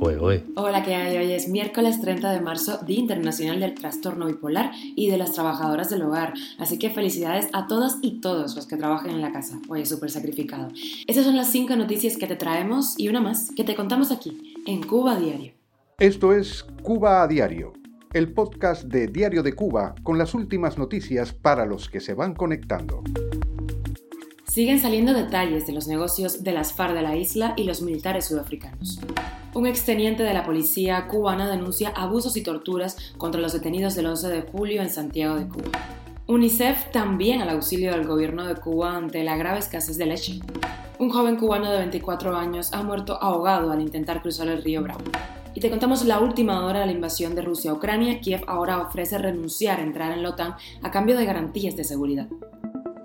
Hola, ¿qué hay? Hoy es miércoles 30 de marzo, Día Internacional del Trastorno Bipolar y de las Trabajadoras del Hogar. Así que felicidades a todas y todos los que trabajen en la casa. Hoy es súper sacrificado. Esas son las cinco noticias que te traemos y una más que te contamos aquí, en Cuba Diario. Esto es Cuba a Diario, el podcast de Diario de Cuba con las últimas noticias para los que se van conectando. Siguen saliendo detalles de los negocios de las FARC de la isla y los militares sudafricanos. Un exteniente de la policía cubana denuncia abusos y torturas contra los detenidos del 11 de julio en Santiago de Cuba. UNICEF también al auxilio del gobierno de Cuba ante la grave escasez de leche. Un joven cubano de 24 años ha muerto ahogado al intentar cruzar el río Bravo. Y te contamos la última hora de la invasión de Rusia a Ucrania. Kiev ahora ofrece renunciar a entrar en la OTAN a cambio de garantías de seguridad.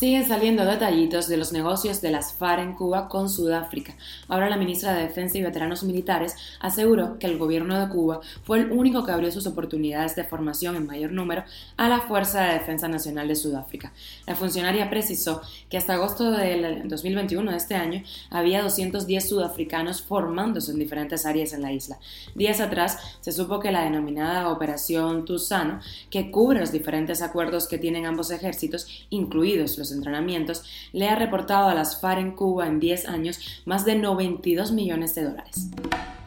Siguen saliendo detallitos de los negocios de las FARC en Cuba con Sudáfrica. Ahora la ministra de Defensa y Veteranos Militares aseguró que el gobierno de Cuba fue el único que abrió sus oportunidades de formación en mayor número a la Fuerza de Defensa Nacional de Sudáfrica. La funcionaria precisó que hasta agosto del 2021 de este año había 210 sudafricanos formándose en diferentes áreas en la isla. Días atrás se supo que la denominada Operación Tusano, que cubre los diferentes acuerdos que tienen ambos ejércitos, incluidos los entrenamientos, le ha reportado a las FARC en Cuba en 10 años más de 92 millones de dólares.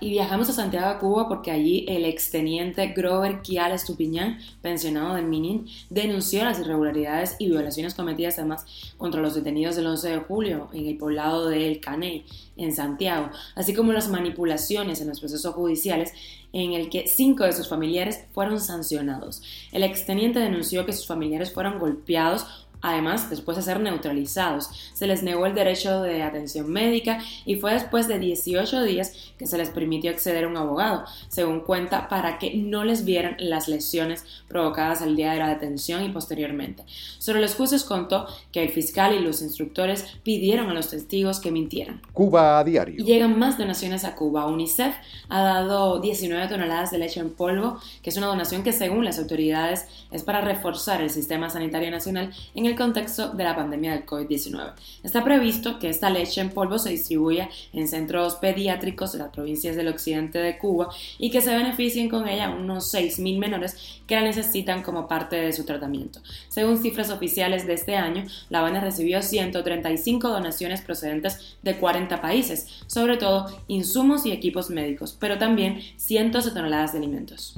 Y viajamos a Santiago Cuba porque allí el exteniente Grover Kial Estupiñán, pensionado del Minin, denunció las irregularidades y violaciones cometidas además contra los detenidos del 11 de julio en el poblado de El Caney, en Santiago, así como las manipulaciones en los procesos judiciales en el que cinco de sus familiares fueron sancionados. El exteniente denunció que sus familiares fueron golpeados Además, después de ser neutralizados, se les negó el derecho de atención médica y fue después de 18 días que se les permitió acceder a un abogado, según cuenta, para que no les vieran las lesiones provocadas el día de la detención y posteriormente. Sobre los jueces contó que el fiscal y los instructores pidieron a los testigos que mintieran. Cuba a diario. Y llegan más donaciones a Cuba. UNICEF ha dado 19 toneladas de leche en polvo, que es una donación que según las autoridades es para reforzar el sistema sanitario nacional en el contexto de la pandemia del COVID-19. Está previsto que esta leche en polvo se distribuya en centros pediátricos de las provincias del occidente de Cuba y que se beneficien con ella unos 6.000 menores que la necesitan como parte de su tratamiento. Según cifras oficiales de este año, La Habana recibió 135 donaciones procedentes de 40 países, sobre todo insumos y equipos médicos, pero también cientos de toneladas de alimentos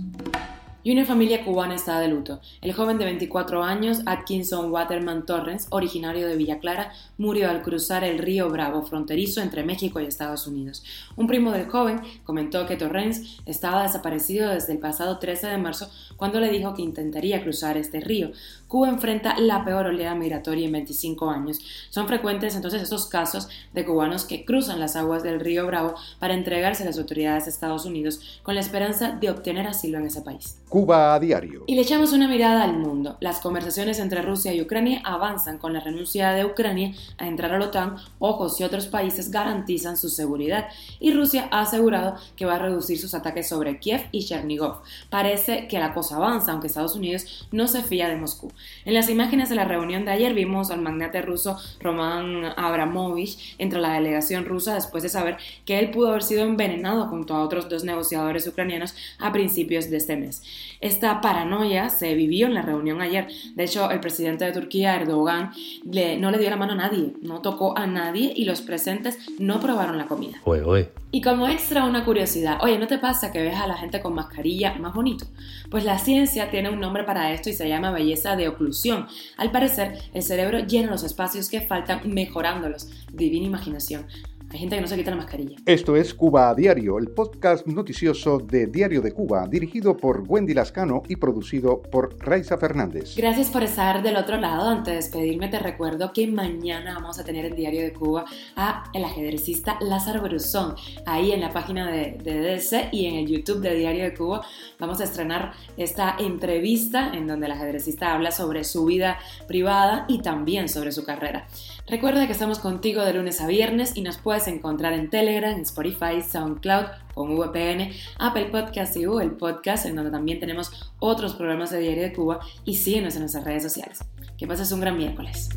y una familia cubana está de luto. El joven de 24 años, Atkinson Waterman Torrens, originario de Villa Clara, murió al cruzar el río Bravo, fronterizo entre México y Estados Unidos. Un primo del joven comentó que Torrens estaba desaparecido desde el pasado 13 de marzo cuando le dijo que intentaría cruzar este río. Cuba enfrenta la peor oleada migratoria en 25 años. Son frecuentes entonces estos casos de cubanos que cruzan las aguas del río Bravo para entregarse a las autoridades de Estados Unidos con la esperanza de obtener asilo en ese país. Cuba a diario. Y le echamos una mirada al mundo. Las conversaciones entre Rusia y Ucrania avanzan con la renuncia de Ucrania a entrar a la OTAN, ojos si otros países garantizan su seguridad. Y Rusia ha asegurado que va a reducir sus ataques sobre Kiev y Chernigov. Parece que la cosa avanza, aunque Estados Unidos no se fía de Moscú. En las imágenes de la reunión de ayer vimos al magnate ruso Roman Abramovich entre la delegación rusa después de saber que él pudo haber sido envenenado junto a otros dos negociadores ucranianos a principios de este mes. Esta paranoia se vivió en la reunión ayer. De hecho, el presidente de Turquía, Erdogan, no le dio la mano a nadie, no tocó a nadie y los presentes no probaron la comida. Y como extra una curiosidad, oye, ¿no te pasa que ves a la gente con mascarilla más bonito? Pues la ciencia tiene un nombre para esto y se llama belleza de oclusión. Al parecer, el cerebro llena los espacios que faltan mejorándolos. Divina imaginación. Hay gente que no se quita la mascarilla. Esto es Cuba a Diario, el podcast noticioso de Diario de Cuba, dirigido por Wendy Lascano y producido por Raiza Fernández. Gracias por estar del otro lado. Antes de despedirme, te recuerdo que mañana vamos a tener en Diario de Cuba a el ajedrecista Lázaro Bruzón. Ahí en la página de, de DDC y en el YouTube de Diario de Cuba vamos a estrenar esta entrevista en donde el ajedrecista habla sobre su vida privada y también sobre su carrera. Recuerda que estamos contigo de lunes a viernes y nos encontrar en Telegram, Spotify, SoundCloud, con VPN, Apple Podcast y Google Podcast, en donde también tenemos otros programas de Diario de Cuba y síguenos en nuestras redes sociales. Que pases un gran miércoles.